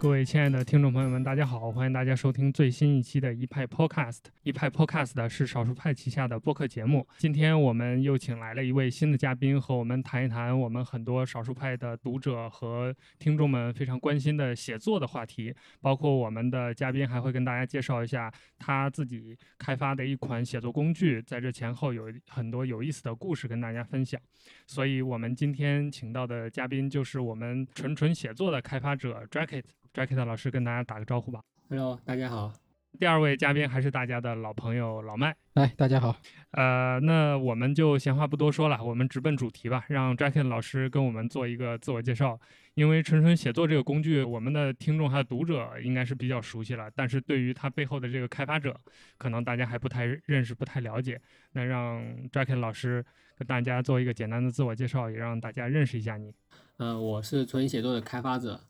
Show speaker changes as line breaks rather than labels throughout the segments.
各位亲爱的听众朋友们，大家好！欢迎大家收听最新一期的一派 Podcast。一派 Podcast 是少数派旗下的播客节目。今天我们又请来了一位新的嘉宾，和我们谈一谈我们很多少数派的读者和听众们非常关心的写作的话题。包括我们的嘉宾还会跟大家介绍一下他自己开发的一款写作工具，在这前后有很多有意思的故事跟大家分享。所以，我们今天请到的嘉宾就是我们纯纯写作的开发者 Jacket。Jacket 老师跟大家打个招呼吧。
Hello，大家好。
第二位嘉宾还是大家的老朋友老麦。
哎，大家好。
呃，那我们就闲话不多说了，我们直奔主题吧。让 Jacket 老师跟我们做一个自我介绍。因为纯纯写作这个工具，我们的听众还有读者应该是比较熟悉了，但是对于它背后的这个开发者，可能大家还不太认识、不太了解。那让 Jacket 老师跟大家做一个简单的自我介绍，也让大家认识一下你。
呃，我是纯写作的开发者。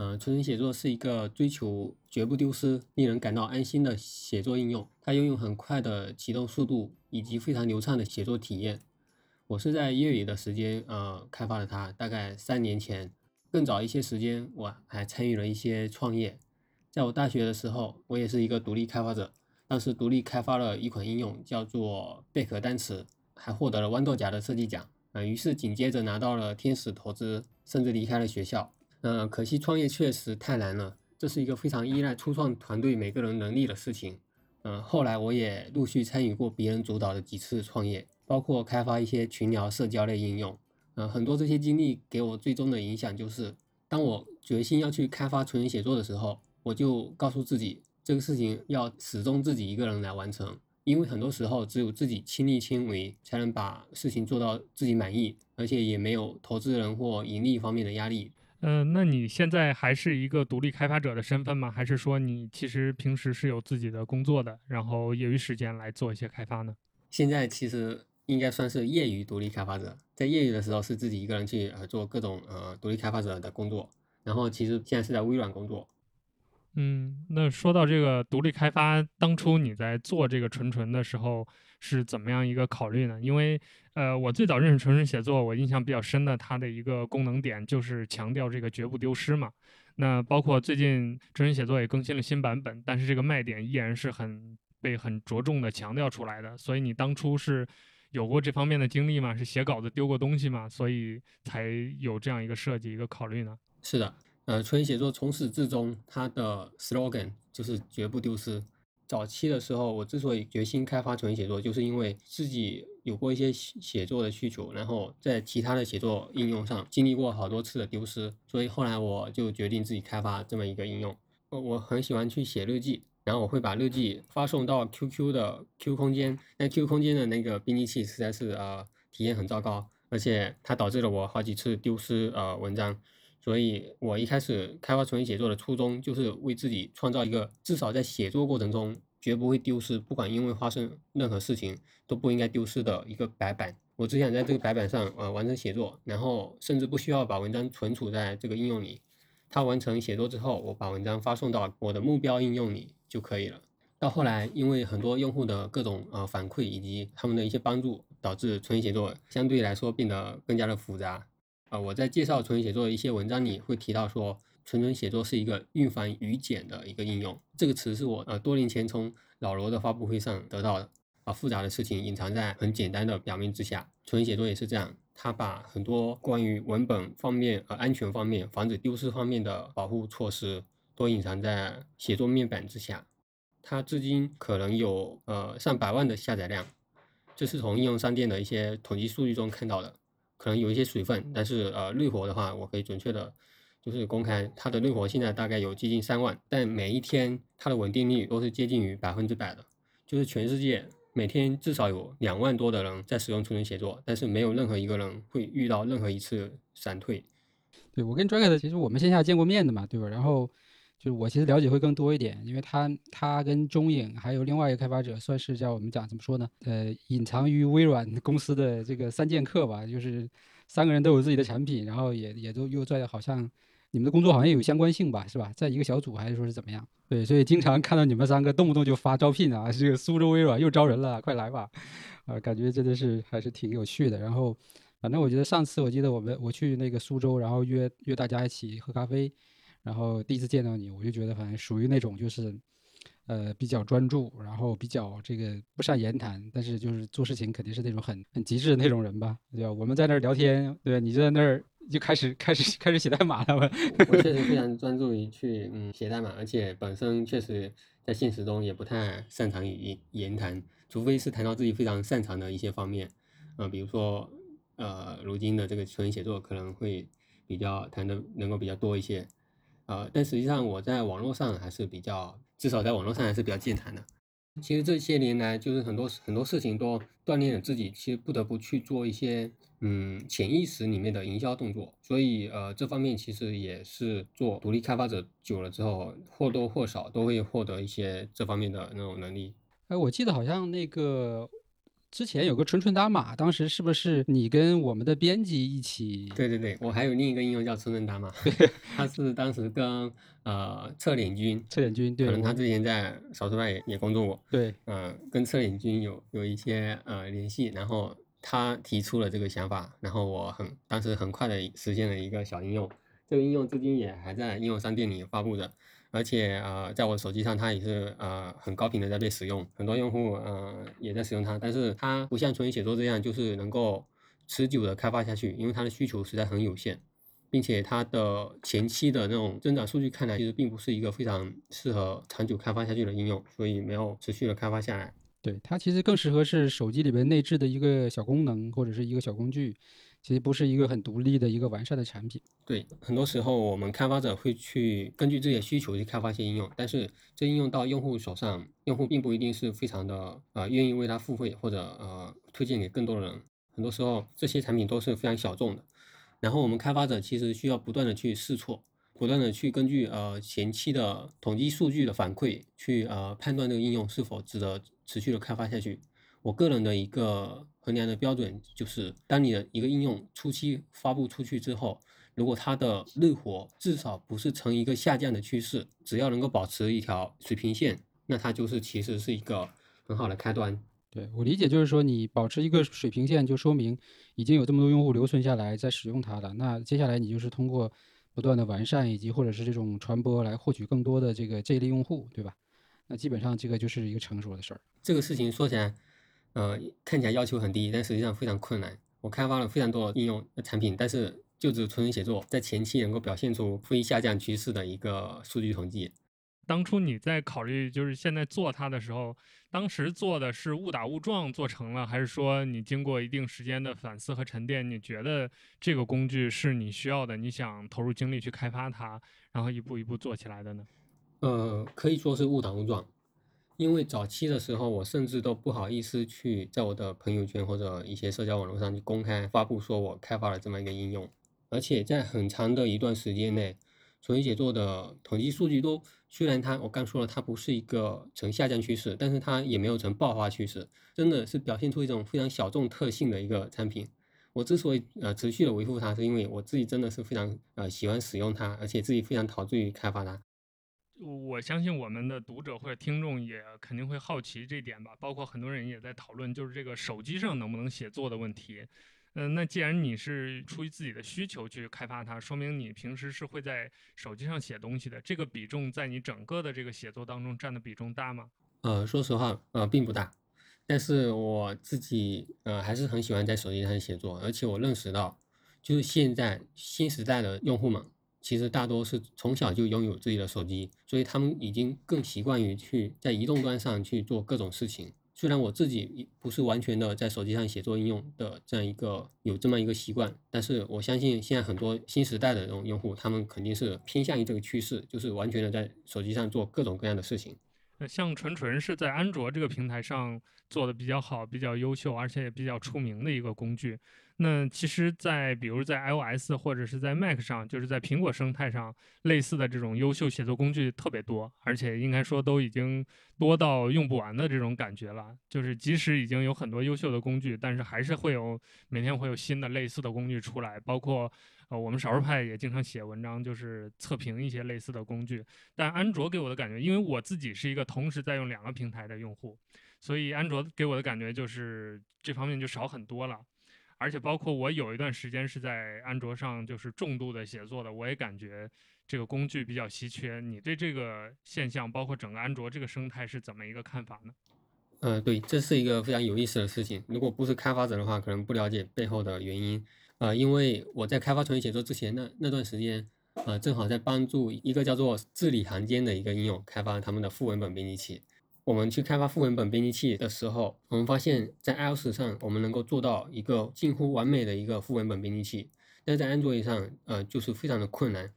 嗯，纯纯写作是一个追求绝不丢失、令人感到安心的写作应用。它拥有很快的启动速度以及非常流畅的写作体验。我是在业余的时间呃开发了它，大概三年前。更早一些时间，我还参与了一些创业。在我大学的时候，我也是一个独立开发者，当时独立开发了一款应用，叫做贝壳单词，还获得了豌豆荚的设计奖。嗯，于是紧接着拿到了天使投资，甚至离开了学校。嗯，可惜创业确实太难了，这是一个非常依赖初创团队每个人能力的事情。嗯，后来我也陆续参与过别人主导的几次创业，包括开发一些群聊社交类应用。嗯，很多这些经历给我最终的影响就是，当我决心要去开发纯文写作的时候，我就告诉自己，这个事情要始终自己一个人来完成，因为很多时候只有自己亲力亲为，才能把事情做到自己满意，而且也没有投资人或盈利方面的压力。
嗯，那你现在还是一个独立开发者的身份吗？还是说你其实平时是有自己的工作的，然后业余时间来做一些开发呢？
现在其实应该算是业余独立开发者，在业余的时候是自己一个人去呃做各种呃独立开发者的工作，然后其实现在是在微软工作。
嗯，那说到这个独立开发，当初你在做这个纯纯的时候。是怎么样一个考虑呢？因为，呃，我最早认识纯纯写作，我印象比较深的，它的一个功能点就是强调这个绝不丢失嘛。那包括最近纯纯写作也更新了新版本，但是这个卖点依然是很被很着重的强调出来的。所以你当初是有过这方面的经历吗？是写稿子丢过东西吗？所以才有这样一个设计一个考虑呢？
是的，呃，纯写作从始至终它的 slogan 就是绝不丢失。早期的时候，我之所以决心开发纯写作，就是因为自己有过一些写作的需求，然后在其他的写作应用上经历过好多次的丢失，所以后来我就决定自己开发这么一个应用。我很喜欢去写日记，然后我会把日记发送到 QQ 的 Q 空间，但 Q 空间的那个编辑器实在是呃体验很糟糕，而且它导致了我好几次丢失呃文章。所以，我一开始开发纯写作的初衷，就是为自己创造一个至少在写作过程中绝不会丢失，不管因为发生任何事情都不应该丢失的一个白板。我只想在这个白板上呃完成写作，然后甚至不需要把文章存储在这个应用里。它完成写作之后，我把文章发送到我的目标应用里就可以了。到后来，因为很多用户的各种呃反馈以及他们的一些帮助，导致纯写作相对来说变得更加的复杂。啊，我在介绍纯写作的一些文章里会提到说，纯纯写作是一个运繁语简的一个应用。这个词是我呃多年前从老罗的发布会上得到的。把复杂的事情隐藏在很简单的表面之下，纯写作也是这样。他把很多关于文本方面、和安全方面、防止丢失方面的保护措施，都隐藏在写作面板之下。它至今可能有呃上百万的下载量，这是从应用商店的一些统计数据中看到的。可能有一些水分，但是呃，日活的话，我可以准确的，就是公开它的日活现在大概有接近三万，但每一天它的稳定率都是接近于百分之百的，就是全世界每天至少有两万多的人在使用纯纯写作，但是没有任何一个人会遇到任何一次闪退。
对我跟 Dragon 其实我们线下见过面的嘛，对吧？然后。就是我其实了解会更多一点，因为他他跟中影还有另外一个开发者，算是叫我们讲怎么说呢？呃，隐藏于微软公司的这个三剑客吧，就是三个人都有自己的产品，然后也也都又在好像你们的工作好像有相关性吧，是吧？在一个小组还是说是怎么样？对，所以经常看到你们三个动不动就发招聘啊，这个苏州微软又招人了，快来吧！啊，感觉真的是还是挺有趣的。然后反正我觉得上次我记得我们我去那个苏州，然后约约大家一起喝咖啡。然后第一次见到你，我就觉得反正属于那种就是，呃，比较专注，然后比较这个不善言谈，但是就是做事情肯定是那种很很极致的那种人吧，对吧？我们在那儿聊天，对吧？你就在那儿就开始开始开始写代码了吧？
我确实非常 专注于去嗯写代码，而且本身确实在现实中也不太擅长于言言谈，除非是谈到自己非常擅长的一些方面，呃，比如说呃，如今的这个纯写作可能会比较谈的能够比较多一些，呃，但实际上我在网络上还是比较，至少在网络上还是比较健谈的。其实这些年来，就是很多很多事情都锻炼了自己，其实不得不去做一些嗯潜意识里面的营销动作，所以呃这方面其实也是做独立开发者久了之后，或多或少都会获得一些这方面的那种能力。
哎，我记得好像那个之前有个纯纯打码，当时是不是你跟我们的编辑一起？
对对对，我还有另一个应用叫纯纯打码，他是当时跟呃侧脸君，
侧脸君，对，
可能他之前在少数派也也工作过，
对，
呃，跟侧脸君有有一些呃联系，然后他提出了这个想法，然后我很当时很快的实现了一个小应用，这个应用至今也还在应用商店里发布着，而且呃在我手机上它也是呃很高频的在被使用，很多用户呃也在使用它，但是它不像纯写作这样就是能够持久的开发下去，因为它的需求实在很有限。并且它的前期的那种增长数据看来，其实并不是一个非常适合长久开发下去的应用，所以没有持续的开发下来。
对，它其实更适合是手机里边内置的一个小功能或者是一个小工具，其实不是一个很独立的一个完善的产品。
对，很多时候我们开发者会去根据自己的需求去开发一些应用，但是这应用到用户手上，用户并不一定是非常的呃愿意为它付费或者呃推荐给更多的人。很多时候这些产品都是非常小众的。然后我们开发者其实需要不断的去试错，不断的去根据呃前期的统计数据的反馈，去呃判断这个应用是否值得持续的开发下去。我个人的一个衡量的标准就是，当你的一个应用初期发布出去之后，如果它的日活至少不是呈一个下降的趋势，只要能够保持一条水平线，那它就是其实是一个很好的开端。
对我理解就是说，你保持一个水平线，就说明已经有这么多用户留存下来在使用它了。那接下来你就是通过不断的完善以及或者是这种传播来获取更多的这个这一类用户，对吧？那基本上这个就是一个成熟的事儿。
这个事情说起来，呃，看起来要求很低，但实际上非常困难。我开发了非常多的应用的产品，但是就只纯文写作在前期能够表现出非下降趋势的一个数据统计。
当初你在考虑就是现在做它的时候，当时做的是误打误撞做成了，还是说你经过一定时间的反思和沉淀，你觉得这个工具是你需要的，你想投入精力去开发它，然后一步一步做起来的呢？
呃，可以说是误打误撞，因为早期的时候，我甚至都不好意思去在我的朋友圈或者一些社交网络上去公开发布，说我开发了这么一个应用，而且在很长的一段时间内，纯写作的统计数据都虽然它我刚说了它不是一个呈下降趋势，但是它也没有呈爆发趋势，真的是表现出一种非常小众特性的一个产品。我之所以呃持续的维护它，是因为我自己真的是非常呃喜欢使用它，而且自己非常陶醉于开发它。
我相信我们的读者或者听众也肯定会好奇这点吧，包括很多人也在讨论，就是这个手机上能不能写作的问题。嗯，那既然你是出于自己的需求去开发它，说明你平时是会在手机上写东西的。这个比重在你整个的这个写作当中占的比重大吗？
呃，说实话，呃，并不大。但是我自己呃还是很喜欢在手机上写作，而且我认识到，就是现在新时代的用户们，其实大多是从小就拥有自己的手机，所以他们已经更习惯于去在移动端上去做各种事情。虽然我自己不是完全的在手机上写作应用的这样一个有这么一个习惯，但是我相信现在很多新时代的这种用户，他们肯定是偏向于这个趋势，就是完全的在手机上做各种各样的事情。
呃，像纯纯是在安卓这个平台上做的比较好、比较优秀，而且也比较出名的一个工具。那其实，在比如在 iOS 或者是在 Mac 上，就是在苹果生态上，类似的这种优秀写作工具特别多，而且应该说都已经多到用不完的这种感觉了。就是即使已经有很多优秀的工具，但是还是会有每天会有新的类似的工具出来，包括。呃，我们少数派也经常写文章，就是测评一些类似的工具。但安卓给我的感觉，因为我自己是一个同时在用两个平台的用户，所以安卓给我的感觉就是这方面就少很多了。而且包括我有一段时间是在安卓上就是重度的写作的，我也感觉这个工具比较稀缺。你对这个现象，包括整个安卓这个生态是怎么一个看法呢？
呃，对，这是一个非常有意思的事情。如果不是开发者的话，可能不了解背后的原因。呃，因为我在开发纯写作之前那那段时间，呃，正好在帮助一个叫做字里行间的一个应用开发他们的副文本编辑器。我们去开发副文本编辑器的时候，我们发现，在 iOS 上我们能够做到一个近乎完美的一个副文本编辑器，但是在安卓上，呃，就是非常的困难。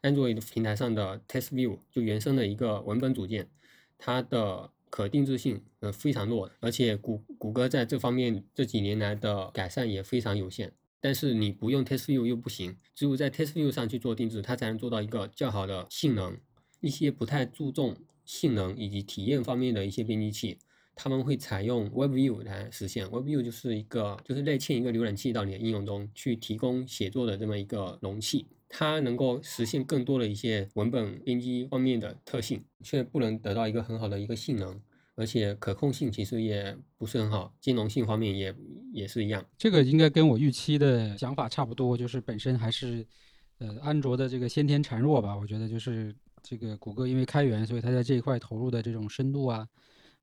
安卓平台上的 TextView 就原生的一个文本组件，它的可定制性呃非常弱，而且谷谷歌在这方面这几年来的改善也非常有限。但是你不用 TextView 又不行，只有在 TextView 上去做定制，它才能做到一个较好的性能。一些不太注重性能以及体验方面的一些编辑器，他们会采用 WebView 来实现。WebView 就是一个就是内嵌一个浏览器到你的应用中去提供写作的这么一个容器，它能够实现更多的一些文本编辑方面的特性，却不能得到一个很好的一个性能。而且可控性其实也不是很好，兼容性方面也也是一样。
这个应该跟我预期的想法差不多，就是本身还是，呃，安卓的这个先天孱弱吧。我觉得就是这个谷歌因为开源，所以它在这一块投入的这种深度啊。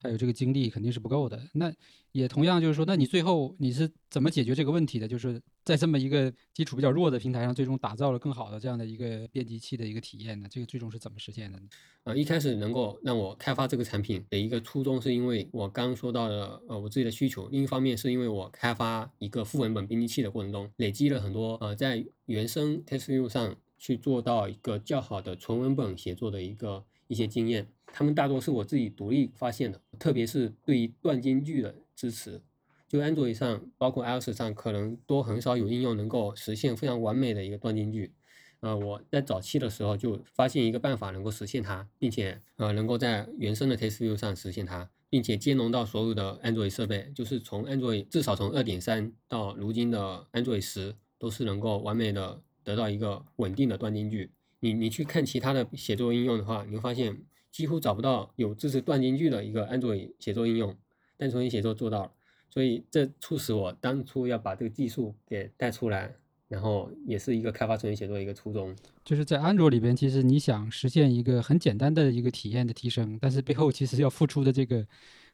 还有这个精力肯定是不够的，那也同样就是说，那你最后你是怎么解决这个问题的？就是在这么一个基础比较弱的平台上，最终打造了更好的这样的一个编辑器的一个体验呢？这个最终是怎么实现的呢？
呃，一开始能够让我开发这个产品的一个初衷，是因为我刚说到的，呃，我自己的需求；另一方面是因为我开发一个副文本编辑器的过程中，累积了很多呃，在原生 TextView 上去做到一个较好的纯文本写作的一个一些经验。他们大多是我自己独立发现的，特别是对于断间句的支持，就安卓上，包括 iOS 上，可能都很少有应用能够实现非常完美的一个断间句。呃，我在早期的时候就发现一个办法能够实现它，并且呃能够在原生的 TextView 上实现它，并且兼容到所有的 Android 设备，就是从 Android 至少从2.3到如今的 Android 十，都是能够完美的得到一个稳定的断间句。你你去看其他的写作应用的话，你会发现。几乎找不到有支持断间句的一个安卓写作应用，但重新写作做到了，所以这促使我当初要把这个技术给带出来，然后也是一个开发重新写作的一个初衷。
就是在安卓里边，其实你想实现一个很简单的一个体验的提升，但是背后其实要付出的这个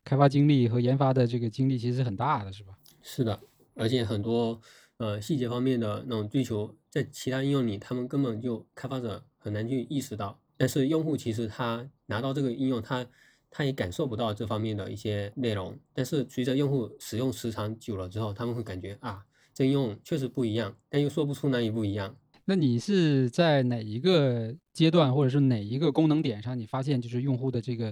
开发精力和研发的这个精力其实很大的，是吧？
是的，而且很多呃细节方面的那种追求，在其他应用里，他们根本就开发者很难去意识到。但是用户其实他拿到这个应用，他他也感受不到这方面的一些内容。但是随着用户使用时长久了之后，他们会感觉啊，这应用确实不一样，但又说不出哪里不一样。
那你是在哪一个阶段，或者是哪一个功能点上，你发现就是用户的这个，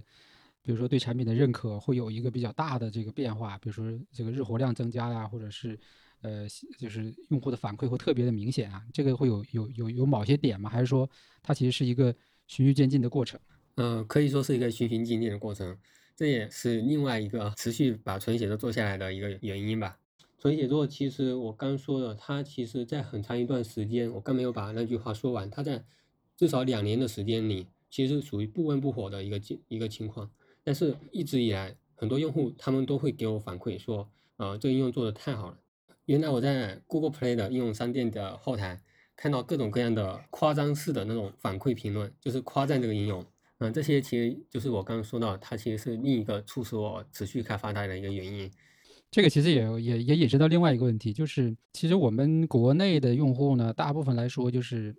比如说对产品的认可会有一个比较大的这个变化？比如说这个日活量增加呀，或者是呃，就是用户的反馈会特别的明显啊？这个会有有有有某些点吗？还是说它其实是一个？循序渐进的过程，
嗯，可以说是一个循序渐进的过程，这也是另外一个持续把纯写作做下来的一个原因吧。纯写作其实我刚说的，它其实在很长一段时间，我刚没有把那句话说完，它在至少两年的时间里，其实属于不温不火的一个一个情况。但是一直以来，很多用户他们都会给我反馈说，呃，这个应用做的太好了。原来我在 Google Play 的应用商店的后台。看到各种各样的夸张式的那种反馈评论，就是夸赞这个应用，嗯，这些其实就是我刚刚说到，它其实是另一个促使我持续开发它的一个原因。
这个其实也也也引申到另外一个问题，就是其实我们国内的用户呢，大部分来说就是，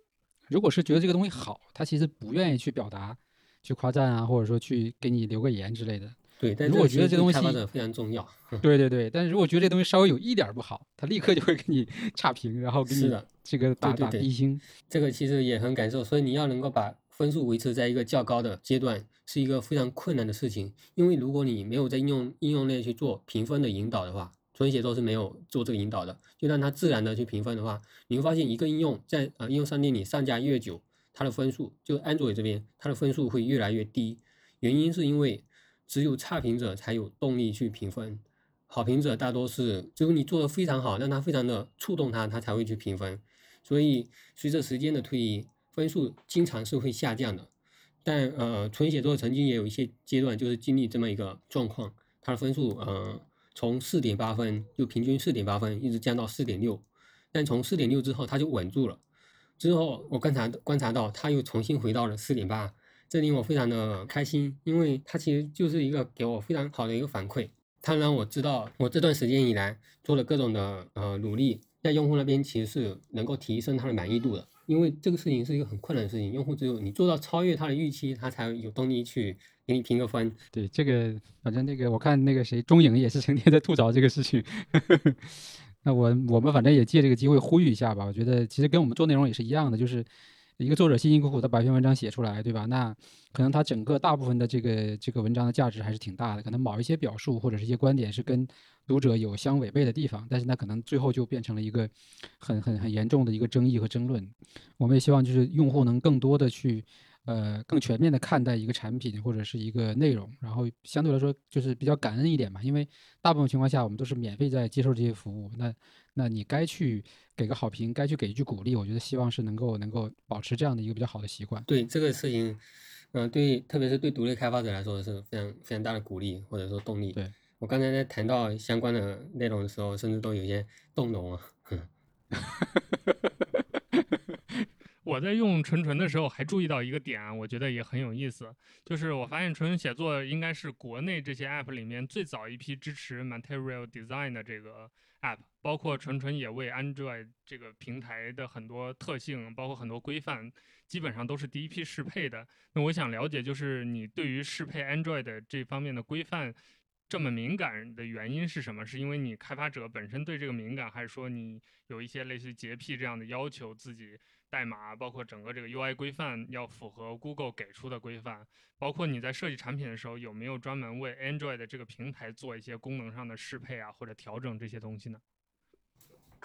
如果是觉得这个东西好，他其实不愿意去表达，去夸赞啊，或者说去给你留个言之类的。
对，但
如果觉得这东西
非常重要，
对对对，但是如果觉得这东西稍微有一点不好，他立刻就会给你 差评，然后给你这个打打一星。
这个其实也很感受，所以你要能够把分数维持在一个较高的阶段，是一个非常困难的事情。因为如果你没有在应用应用内去做评分的引导的话，纯写作是没有做这个引导的，就让它自然的去评分的话，你会发现一个应用在呃应用商店里上架越久，它的分数就安卓这边它的分数会越来越低，原因是因为。只有差评者才有动力去评分，好评者大多是只有你做的非常好，让他非常的触动他，他才会去评分。所以随着时间的推移，分数经常是会下降的。但呃，纯写作曾经也有一些阶段就是经历这么一个状况，他的分数呃从四点八分就平均四点八分一直降到四点六，但从四点六之后他就稳住了。之后我观察观察到，他又重新回到了四点八，这令我非常的开心，因为它其实就是一个给我非常好的一个反馈，它让我知道我这段时间以来做了各种的呃努力，在用户那边其实是能够提升他的满意度的，因为这个事情是一个很困难的事情，用户只有你做到超越他的预期，他才有动力去给你评个分。
对这个，反正那个我看那个谁中影也是成天在吐槽这个事情。那我我们反正也借这个机会呼吁一下吧。我觉得其实跟我们做内容也是一样的，就是一个作者辛辛苦苦的把一篇文章写出来，对吧？那可能他整个大部分的这个这个文章的价值还是挺大的，可能某一些表述或者是一些观点是跟读者有相违背的地方，但是那可能最后就变成了一个很很很严重的一个争议和争论。我们也希望就是用户能更多的去。呃，更全面的看待一个产品或者是一个内容，然后相对来说就是比较感恩一点嘛，因为大部分情况下我们都是免费在接受这些服务，那那你该去给个好评，该去给一句鼓励，我觉得希望是能够能够保持这样的一个比较好的习惯。
对这个事情，嗯，对，特别是对独立开发者来说是非常非常大的鼓励或者说动力。
对
我刚才在谈到相关的内容的时候，甚至都有些动容啊。
我在用纯纯的时候还注意到一个点啊，我觉得也很有意思，就是我发现纯纯写作应该是国内这些 app 里面最早一批支持 Material Design 的这个 app，包括纯纯也为 Android 这个平台的很多特性，包括很多规范，基本上都是第一批适配的。那我想了解，就是你对于适配 Android 这方面的规范这么敏感的原因是什么？是因为你开发者本身对这个敏感，还是说你有一些类似洁癖这样的要求自己？代码包括整个这个 UI 规范要符合 Google 给出的规范，包括你在设计产品的时候有没有专门为 Android 的这个平台做一些功能上的适配啊或者调整这些东西呢？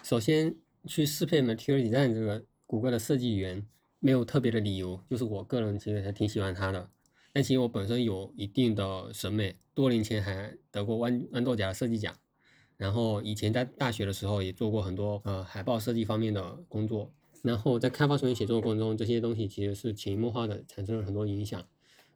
首先去适配 Material Design 这个谷歌的设计语言没有特别的理由，就是我个人其实还挺喜欢它的。但其实我本身有一定的审美，多年前还得过豌豌豆荚设计奖，然后以前在大学的时候也做过很多呃海报设计方面的工作。然后在开发纯文写作过程中，这些东西其实是潜移默化的产生了很多影响。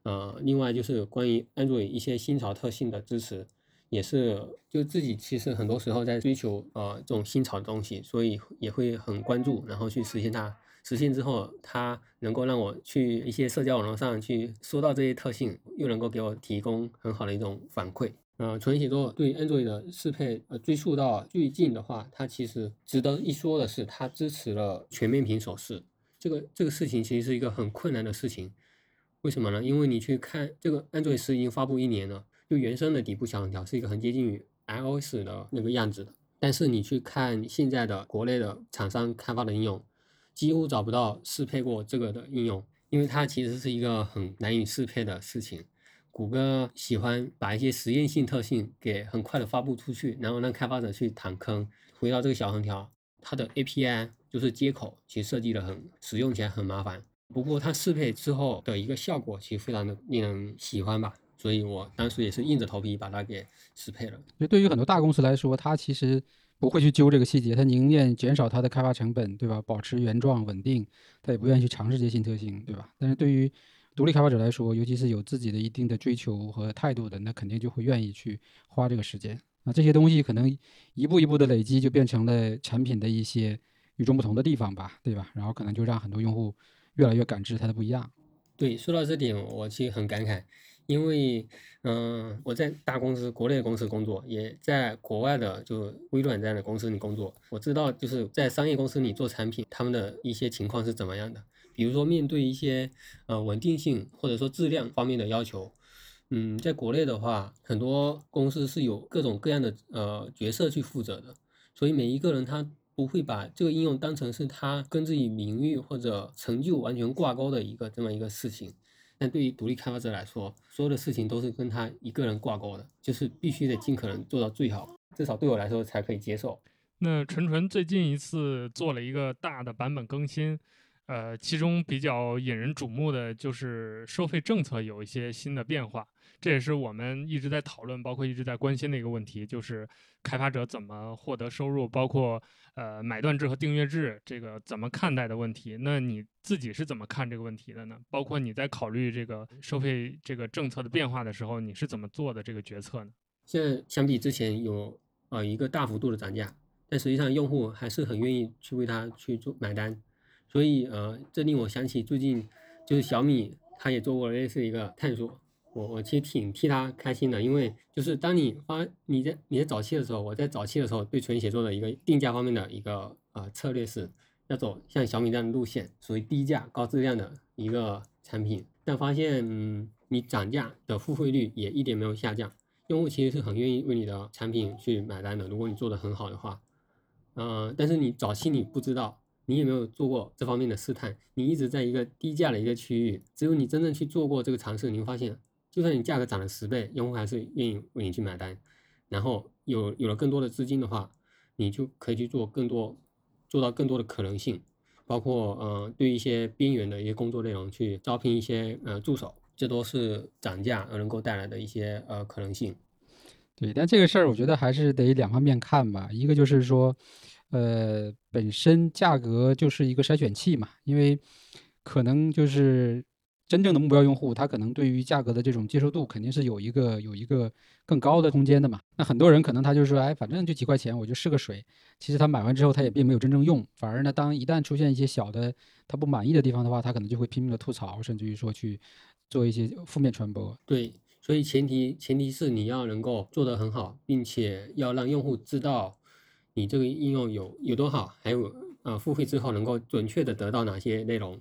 呃，另外就是关于 Android 一些新潮特性的支持，也是就自己其实很多时候在追求呃这种新潮的东西，所以也会很关注，然后去实现它。实现之后，它能够让我去一些社交网络上去说到这些特性，又能够给我提供很好的一种反馈。呃，纯写作对 Android 的适配，呃，追溯到最近的话，它其实值得一说的是，它支持了全面屏手势。这个这个事情其实是一个很困难的事情。为什么呢？因为你去看这个 Android 十已经发布一年了，就原生的底部小横条是一个很接近于 iOS 的那个样子的。但是你去看现在的国内的厂商开发的应用，几乎找不到适配过这个的应用，因为它其实是一个很难以适配的事情。谷歌喜欢把一些实验性特性给很快的发布出去，然后让开发者去躺坑。回到这个小横条，它的 API 就是接口，其实设计的很使用起来很麻烦。不过它适配之后的一个效果，其实非常的令人喜欢吧。所以我当时也是硬着头皮把它给适配了。
就对于很多大公司来说，它其实不会去揪这个细节，它宁愿减少它的开发成本，对吧？保持原状稳定，它也不愿意去尝试这些新特性，对吧？但是对于独立开发者来说，尤其是有自己的一定的追求和态度的，那肯定就会愿意去花这个时间。那这些东西可能一步一步的累积，就变成了产品的一些与众不同的地方吧，对吧？然后可能就让很多用户越来越感知它的不一样。
对，说到这点，我其实很感慨，因为嗯，我在大公司、国内的公司工作，也在国外的就微软这样的公司里工作，我知道就是在商业公司里做产品，他们的一些情况是怎么样的。比如说，面对一些呃稳定性或者说质量方面的要求，嗯，在国内的话，很多公司是有各种各样的呃角色去负责的，所以每一个人他不会把这个应用当成是他跟自己名誉或者成就完全挂钩的一个这么一个事情。但对于独立开发者来说，所有的事情都是跟他一个人挂钩的，就是必须得尽可能做到最好，至少对我来说才可以接受。
那纯纯最近一次做了一个大的版本更新。呃，其中比较引人瞩目的就是收费政策有一些新的变化，这也是我们一直在讨论，包括一直在关心的一个问题，就是开发者怎么获得收入，包括呃买断制和订阅制这个怎么看待的问题。那你自己是怎么看这个问题的呢？包括你在考虑这个收费这个政策的变化的时候，你是怎么做的这个决策呢？
现在相比之前有呃一个大幅度的涨价，但实际上用户还是很愿意去为它去做买单，所以呃这令我想起最近就是小米它也做过类似一个探索，我我其实挺替他开心的，因为就是当你发你在你在早期的时候，我在早期的时候对纯写作的一个定价方面的一个呃策略是要走像小米这样的路线，属于低价高质量的一个产品，但发现嗯你涨价的付费率也一点没有下降。用户其实是很愿意为你的产品去买单的，如果你做的很好的话，嗯，但是你早期你不知道，你也没有做过这方面的试探，你一直在一个低价的一个区域，只有你真正去做过这个尝试，你会发现，就算你价格涨了十倍，用户还是愿意为你去买单。然后有有了更多的资金的话，你就可以去做更多，做到更多的可能性，包括呃对一些边缘的一些工作内容去招聘一些呃助手。这都是涨价而能够带来的一些呃可能性。
对，但这个事儿我觉得还是得两方面看吧。一个就是说，呃，本身价格就是一个筛选器嘛，因为可能就是真正的目标用户，他可能对于价格的这种接受度肯定是有一个有一个更高的空间的嘛。那很多人可能他就说，哎，反正就几块钱，我就试个水。其实他买完之后，他也并没有真正用，反而呢，当一旦出现一些小的他不满意的地方的话，他可能就会拼命的吐槽，甚至于说去。做一些负面传播，
对，所以前提前提是你要能够做得很好，并且要让用户知道你这个应用有有多好，还有呃付费之后能够准确的得到哪些内容。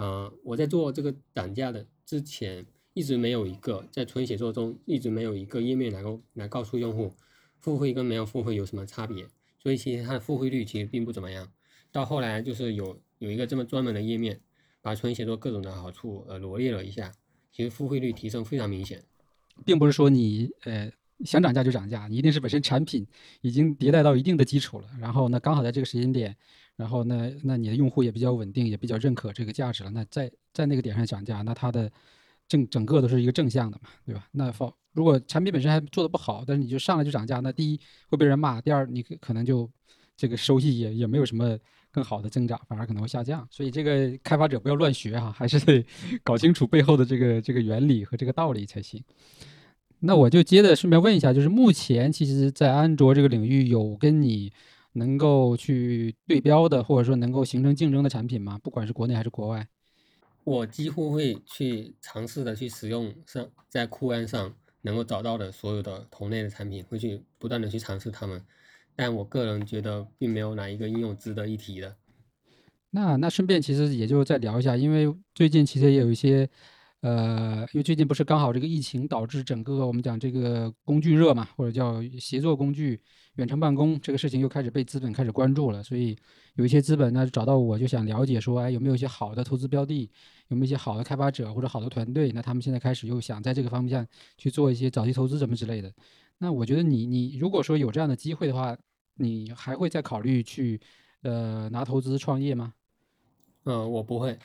呃，我在做这个涨价的之前，一直没有一个在纯写作中一直没有一个页面来够来告诉用户付费跟没有付费有什么差别，所以其实它的付费率其实并不怎么样。到后来就是有有一个这么专门的页面。把纯写作各种的好处呃罗列了一下，其实付费率提升非常明显，
并不是说你呃想涨价就涨价，你一定是本身产品已经迭代到一定的基础了，然后呢刚好在这个时间点，然后那那你的用户也比较稳定，也比较认可这个价值了，那在在那个点上涨价，那它的正整个都是一个正向的嘛，对吧？那否如果产品本身还做的不好，但是你就上来就涨价，那第一会被人骂，第二你可能就这个收益也也没有什么。更好的增长反而可能会下降，所以这个开发者不要乱学哈，还是得 搞清楚背后的这个这个原理和这个道理才行。那我就接着顺便问一下，就是目前其实，在安卓这个领域有跟你能够去对标的，或者说能够形成竞争的产品吗？不管是国内还是国外？
我几乎会去尝试的去使用上在酷安上能够找到的所有的同类的产品，会去不断的去尝试它们。但我个人觉得，并没有哪一个应用值得一提的。
那那顺便其实也就再聊一下，因为最近其实也有一些，呃，因为最近不是刚好这个疫情导致整个我们讲这个工具热嘛，或者叫协作工具、远程办公这个事情又开始被资本开始关注了，所以有一些资本呢找到我就想了解说，哎，有没有一些好的投资标的，有没有一些好的开发者或者好的团队？那他们现在开始又想在这个方向去做一些早期投资什么之类的。那我觉得你你如果说有这样的机会的话，你还会再考虑去呃拿投资创业吗？
嗯，我不会，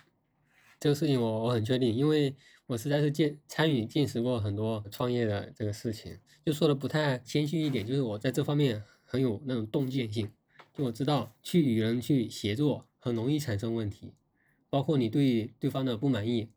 这个事情我我很确定，因为我实在是见参与见识过很多创业的这个事情。就说的不太谦虚一点，就是我在这方面很有那种洞见性，就我知道去与人去协作很容易产生问题，包括你对对方的不满意，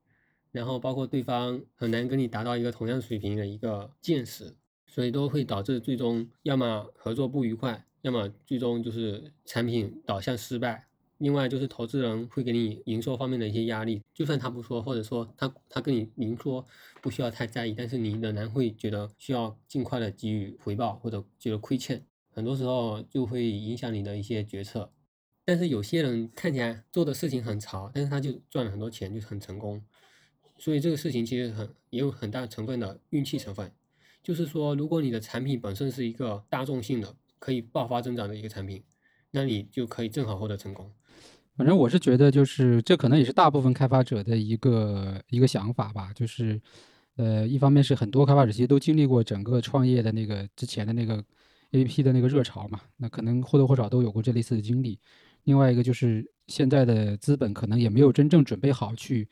然后包括对方很难跟你达到一个同样水平的一个见识。所以都会导致最终要么合作不愉快，要么最终就是产品导向失败。另外就是投资人会给你营收方面的一些压力，就算他不说，或者说他他跟你明说不需要太在意，但是你仍然会觉得需要尽快的给予回报，或者觉得亏欠，很多时候就会影响你的一些决策。但是有些人看起来做的事情很潮，但是他就赚了很多钱，就很成功。所以这个事情其实很也有很大成分的运气成分。就是说，如果你的产品本身是一个大众性的、可以爆发增长的一个产品，那你就可以正好获得成功。
反正我是觉得，就是这可能也是大部分开发者的一个一个想法吧。就是，呃，一方面是很多开发者其实都经历过整个创业的那个之前的那个 APP 的那个热潮嘛，那可能或多或少都有过这类似的经历。另外一个就是现在的资本可能也没有真正准备好去。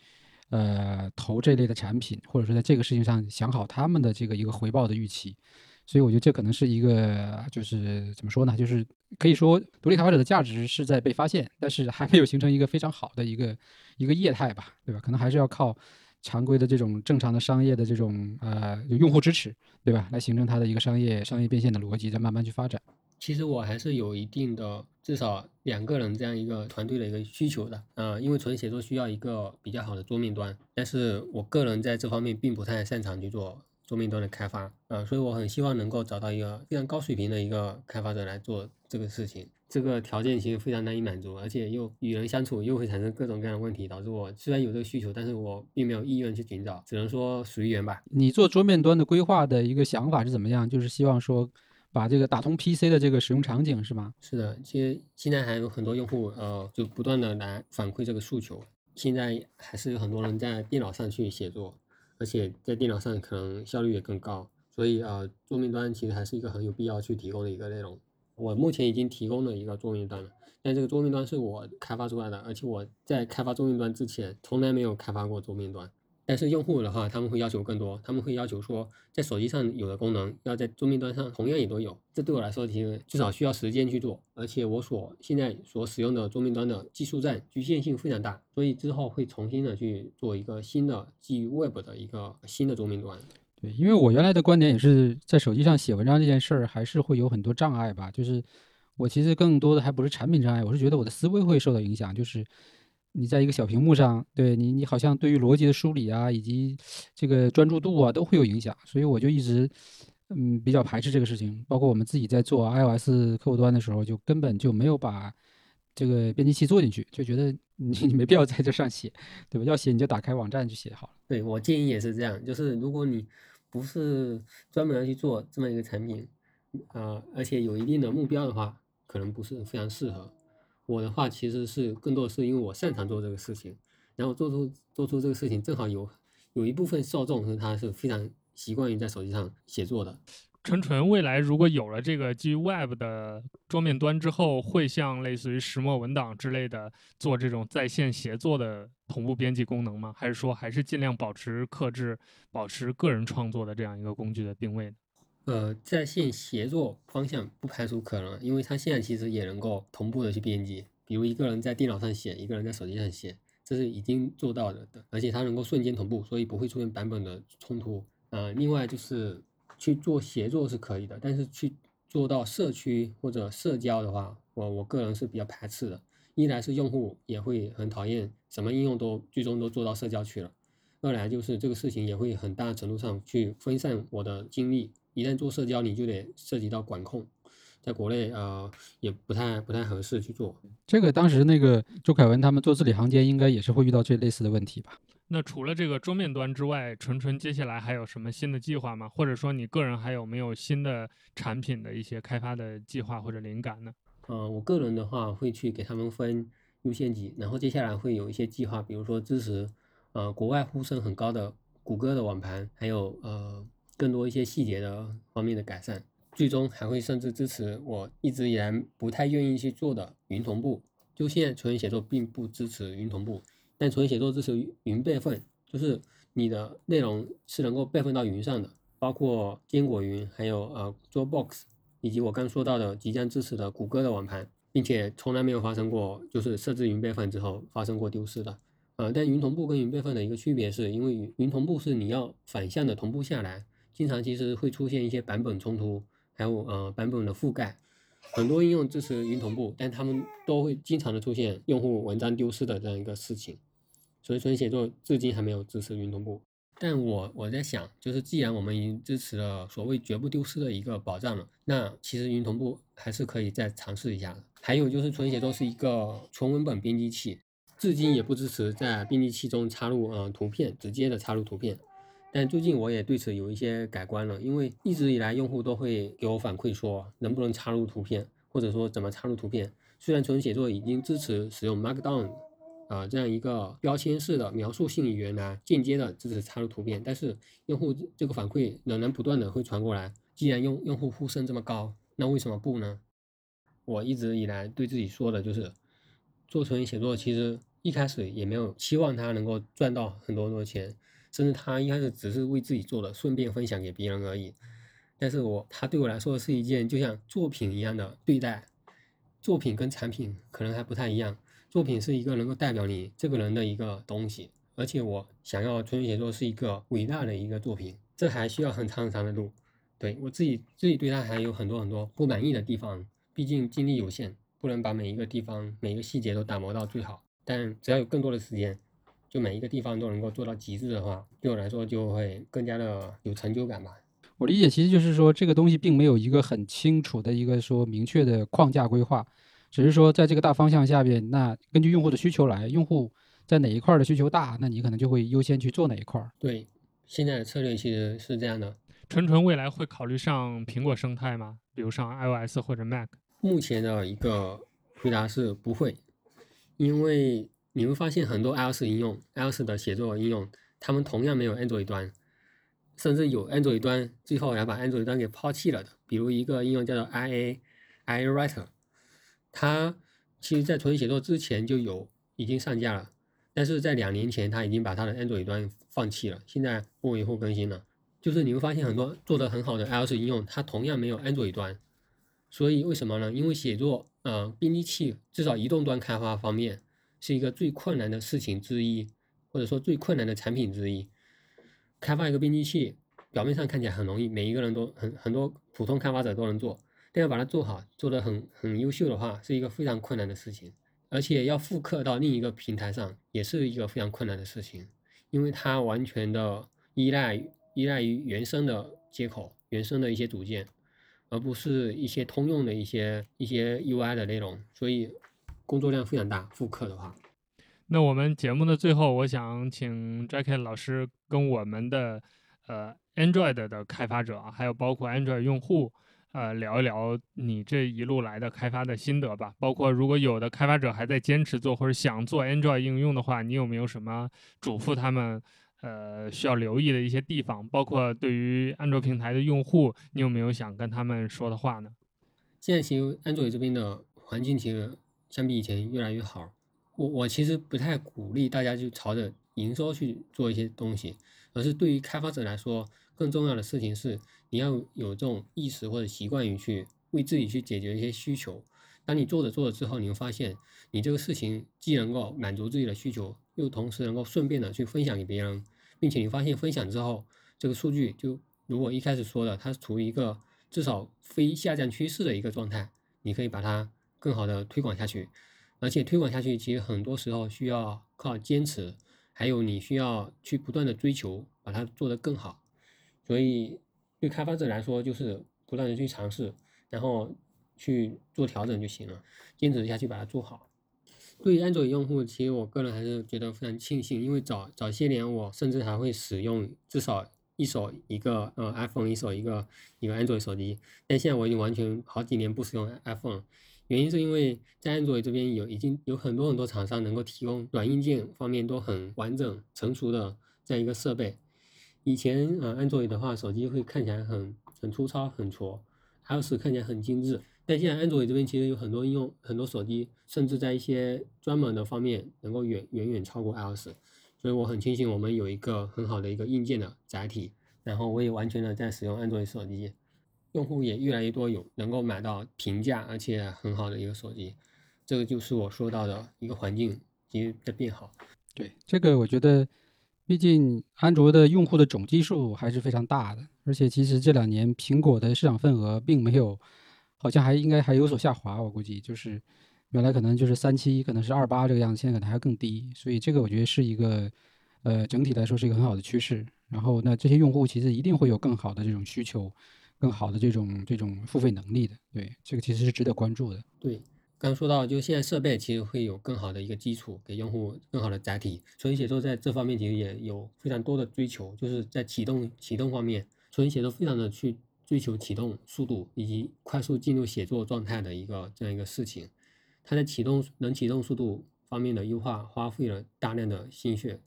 呃，投这类的产品，或者说在这个事情上想好他们的这个一个回报的预期，所以我觉得这可能是一个，就是怎么说呢？就是可以说独立开发者的价值是在被发现，但是还没有形成一个非常好的一个一个业态吧，对吧？可能还是要靠常规的这种正常的商业的这种呃用户支持，对吧？来形成它的一个商业商业变现的逻辑，再慢慢去发展。
其实我还是有一定的，至少两个人这样一个团队的一个需求的，呃，因为纯写作需要一个比较好的桌面端，但是我个人在这方面并不太擅长去做桌面端的开发，呃，所以我很希望能够找到一个非常高水平的一个开发者来做这个事情。这个条件其实非常难以满足，而且又与人相处又会产生各种各样的问题，导致我虽然有这个需求，但是我并没有意愿去寻找，只能说随缘吧。
你做桌面端的规划的一个想法是怎么样？就是希望说。把这个打通 PC 的这个使用场景是吗？
是的，其实现在还有很多用户，呃，就不断的来反馈这个诉求。现在还是有很多人在电脑上去写作，而且在电脑上可能效率也更高。所以呃，桌面端其实还是一个很有必要去提供的一个内容。我目前已经提供了一个桌面端了，但这个桌面端是我开发出来的，而且我在开发桌面端之前从来没有开发过桌面端。但是用户的话，他们会要求更多，他们会要求说，在手机上有的功能，要在桌面端上同样也都有。这对我来说，其实至少需要时间去做，而且我所现在所使用的桌面端的技术栈局限性非常大，所以之后会重新的去做一个新的基于 Web 的一个新的桌面端。
对，因为我原来的观点也是在手机上写文章这件事儿，还是会有很多障碍吧。就是我其实更多的还不是产品障碍，我是觉得我的思维会受到影响，就是。你在一个小屏幕上，对你，你好像对于逻辑的梳理啊，以及这个专注度啊，都会有影响。所以我就一直，嗯，比较排斥这个事情。包括我们自己在做 iOS 客户端的时候，就根本就没有把这个编辑器做进去，就觉得你 你没必要在这上写，对吧？要写你就打开网站去写好了。
对我建议也是这样，就是如果你不是专门要去做这么一个产品，呃，而且有一定的目标的话，可能不是非常适合。我的话其实是更多是因为我擅长做这个事情，然后做出做出这个事情正好有有一部分受众是他是非常习惯于在手机上写作的。
纯纯未来如果有了这个基于 Web 的桌面端之后，会像类似于石墨文档之类的做这种在线协作的同步编辑功能吗？还是说还是尽量保持克制，保持个人创作的这样一个工具的定位呢？
呃，在线协作方向不排除可能，因为它现在其实也能够同步的去编辑，比如一个人在电脑上写，一个人在手机上写，这是已经做到的的，而且它能够瞬间同步，所以不会出现版本的冲突。呃，另外就是去做协作是可以的，但是去做到社区或者社交的话，我我个人是比较排斥的。一来是用户也会很讨厌什么应用都最终都做到社交去了，二来就是这个事情也会很大程度上去分散我的精力。一旦做社交，你就得涉及到管控，在国内呃也不太不太合适去做。
这个当时那个周凯文他们做字里行间，应该也是会遇到这类似的问题吧？
那除了这个桌面端之外，纯纯接下来还有什么新的计划吗？或者说你个人还有没有新的产品的一些开发的计划或者灵感呢？
呃，我个人的话会去给他们分优先级，然后接下来会有一些计划，比如说支持呃国外呼声很高的谷歌的网盘，还有呃。更多一些细节的方面的改善，最终还会甚至支持我一直以来不太愿意去做的云同步。就现在纯写作并不支持云同步，但纯写作支持云备份，就是你的内容是能够备份到云上的，包括坚果云，还有呃 Dropbox，以及我刚说到的即将支持的谷歌的网盘，并且从来没有发生过就是设置云备份之后发生过丢失的。呃，但云同步跟云备份的一个区别是，因为云云同步是你要反向的同步下来。经常其实会出现一些版本冲突，还有呃版本的覆盖。很多应用支持云同步，但他们都会经常的出现用户文章丢失的这样一个事情。所以纯写作至今还没有支持云同步。但我我在想，就是既然我们已经支持了所谓绝不丢失的一个保障了，那其实云同步还是可以再尝试一下的。还有就是纯写作是一个纯文本编辑器，至今也不支持在编辑器中插入呃图片，直接的插入图片。但最近我也对此有一些改观了，因为一直以来用户都会给我反馈说能不能插入图片，或者说怎么插入图片。虽然纯写作已经支持使用 Markdown，啊这样一个标签式的描述性语言来间接的支持插入图片，但是用户这个反馈仍然不断的会传过来。既然用用户呼声这么高，那为什么不呢？我一直以来对自己说的就是，做纯写作其实一开始也没有期望它能够赚到很多很多钱。甚至他一开始只是为自己做的，顺便分享给别人而已。但是我他对我来说是一件就像作品一样的对待。作品跟产品可能还不太一样，作品是一个能够代表你这个人的一个东西，而且我想要纯文写作是一个伟大的一个作品，这还需要很长很长的路。对我自己自己对它还有很多很多不满意的地方，毕竟精力有限，不能把每一个地方每一个细节都打磨到最好。但只要有更多的时间，就每一个地方都能够做到极致的话，对我来说就会更加的有成就感吧。
我理解，其实就是说这个东西并没有一个很清楚的一个说明确的框架规划，只是说在这个大方向下边，那根据用户的需求来，用户在哪一块的需求大，那你可能就会优先去做哪一块。
对，现在的策略其实是这样的。
纯纯未来会考虑上苹果生态吗？比如上 iOS 或者 Mac？
目前的一个回答是不会，因为你会发现很多 iOS 应用，iOS 的写作应用，他们同样没有 Android 端，甚至有 Android 端，最后还把 Android 端给抛弃了的。比如一个应用叫做 IA iWriter，它其实在纯写作之前就有已经上架了，但是在两年前它已经把它的 Android 端放弃了，现在不维护更新了。就是你会发现很多做的很好的 iOS 应用，它同样没有 Android 端，所以为什么呢？因为写作，呃，编辑器至少移动端开发方面是一个最困难的事情之一，或者说最困难的产品之一。开发一个编辑器，表面上看起来很容易，每一个人都很很多普通开发者都能做，但要把它做好，做得很很优秀的话，是一个非常困难的事情，而且要复刻到另一个平台上，也是一个非常困难的事情，因为它完全的依赖。依赖于原生的接口、原生的一些组件，而不是一些通用的一些一些 UI 的内容，所以工作量非常大。复刻的话，
那我们节目的最后，我想请 Jacky 老师跟我们的呃 Android 的开发者，还有包括 Android 用户，呃聊一聊你这一路来的开发的心得吧。包括如果有的开发者还在坚持做或者想做 Android 应用的话，你有没有什么嘱咐他们？呃，需要留意的一些地方，包括对于安卓平台的用户，你有没有想跟他们说的话呢？
现在其实安卓这边的环境其实相比以前越来越好。我我其实不太鼓励大家就朝着营收去做一些东西，而是对于开发者来说，更重要的事情是你要有这种意识或者习惯于去为自己去解决一些需求。当你做着做着之后，你会发现，你这个事情既能够满足自己的需求，又同时能够顺便的去分享给别人，并且你发现分享之后，这个数据就如果一开始说的，它处于一个至少非下降趋势的一个状态，你可以把它更好的推广下去。而且推广下去，其实很多时候需要靠坚持，还有你需要去不断的追求，把它做得更好。所以对开发者来说，就是不断的去尝试，然后。去做调整就行了，坚持下去把它做好。对于安卓用户，其实我个人还是觉得非常庆幸，因为早早些年我甚至还会使用至少一手一个呃 iPhone，一手一个一个安卓手机。但现在我已经完全好几年不使用 iPhone，原因是因为在安卓这边有已经有很多很多厂商能够提供软硬件方面都很完整成熟的这样一个设备。以前呃安卓的话，手机会看起来很很粗糙很矬，iOS 看起来很精致。但现在安卓这边其实有很多应用，很多手机甚至在一些专门的方面能够远远远超过 iOS，所以我很庆幸我们有一个很好的一个硬件的载体，然后我也完全的在使用安卓手机，用户也越来越多有能够买到平价而且很好的一个手机，这个就是我说到的一个环境其实在变好。
对这个我觉得，毕竟安卓的用户的总基数还是非常大的，而且其实这两年苹果的市场份额并没有。好像还应该还有所下滑，我估计就是原来可能就是三七，可能是二八这个样子，现在可能还要更低，所以这个我觉得是一个呃整体来说是一个很好的趋势。然后那这些用户其实一定会有更好的这种需求，更好的这种这种付费能力的，对这个其实是值得关注的。
对，刚说到就现在设备其实会有更好的一个基础，给用户更好的载体。纯写作在这方面其实也有非常多的追求，就是在启动启动方面，纯写作非常的去。追求启动速度以及快速进入写作状态的一个这样一个事情，它在启动能启动速度方面的优化花费了大量的心血。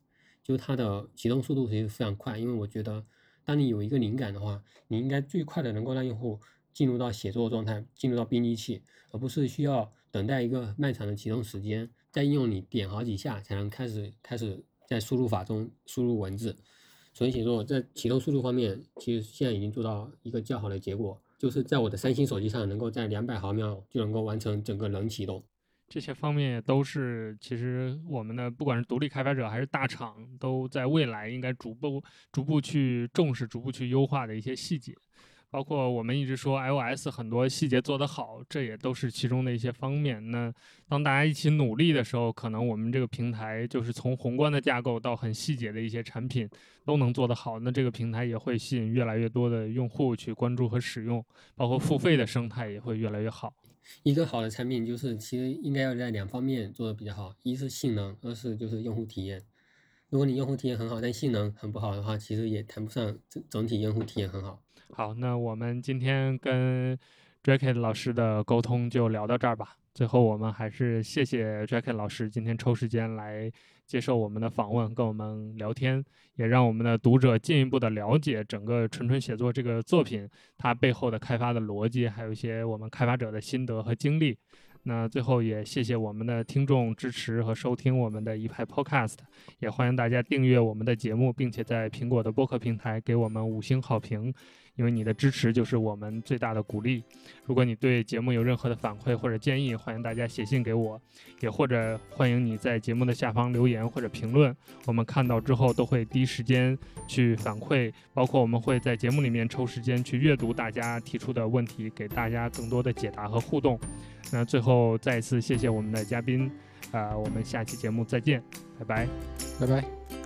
就它的启动速度其实非常快，因为我觉得，当你有一个灵感的话，你应该最快的能够让用户进入到写作状态，进入到编辑器，而不是需要等待一个漫长的启动时间，在应用里点好几下才能开始开始在输入法中输入文字。纯写作在启动速度方面，其实现在已经做到一个较好的结果，就是在我的三星手机上，能够在两百毫秒就能够完成整个冷启动。
这些方面也都是，其实我们的不管是独立开发者还是大厂，都在未来应该逐步逐步去重视、逐步去优化的一些细节。包括我们一直说 iOS 很多细节做得好，这也都是其中的一些方面。那当大家一起努力的时候，可能我们这个平台就是从宏观的架构到很细节的一些产品都能做得好，那这个平台也会吸引越来越多的用户去关注和使用，包括付费的生态也会越来越好。
一个好的产品就是其实应该要在两方面做的比较好，一是性能，二是就是用户体验。如果你用户体验很好，但性能很不好的话，其实也谈不上整整体用户体验很好。
好，那我们今天跟 Jacket 老师的沟通就聊到这儿吧。最后，我们还是谢谢 Jacket 老师今天抽时间来接受我们的访问，跟我们聊天，也让我们的读者进一步的了解整个纯纯写作这个作品它背后的开发的逻辑，还有一些我们开发者的心得和经历。那最后也谢谢我们的听众支持和收听我们的一派 Podcast，也欢迎大家订阅我们的节目，并且在苹果的播客平台给我们五星好评。因为你的支持就是我们最大的鼓励。如果你对节目有任何的反馈或者建议，欢迎大家写信给我，也或者欢迎你在节目的下方留言或者评论。我们看到之后都会第一时间去反馈，包括我们会在节目里面抽时间去阅读大家提出的问题，给大家更多的解答和互动。那最后再一次谢谢我们的嘉宾，啊，我们下期节目再见，拜拜，
拜拜。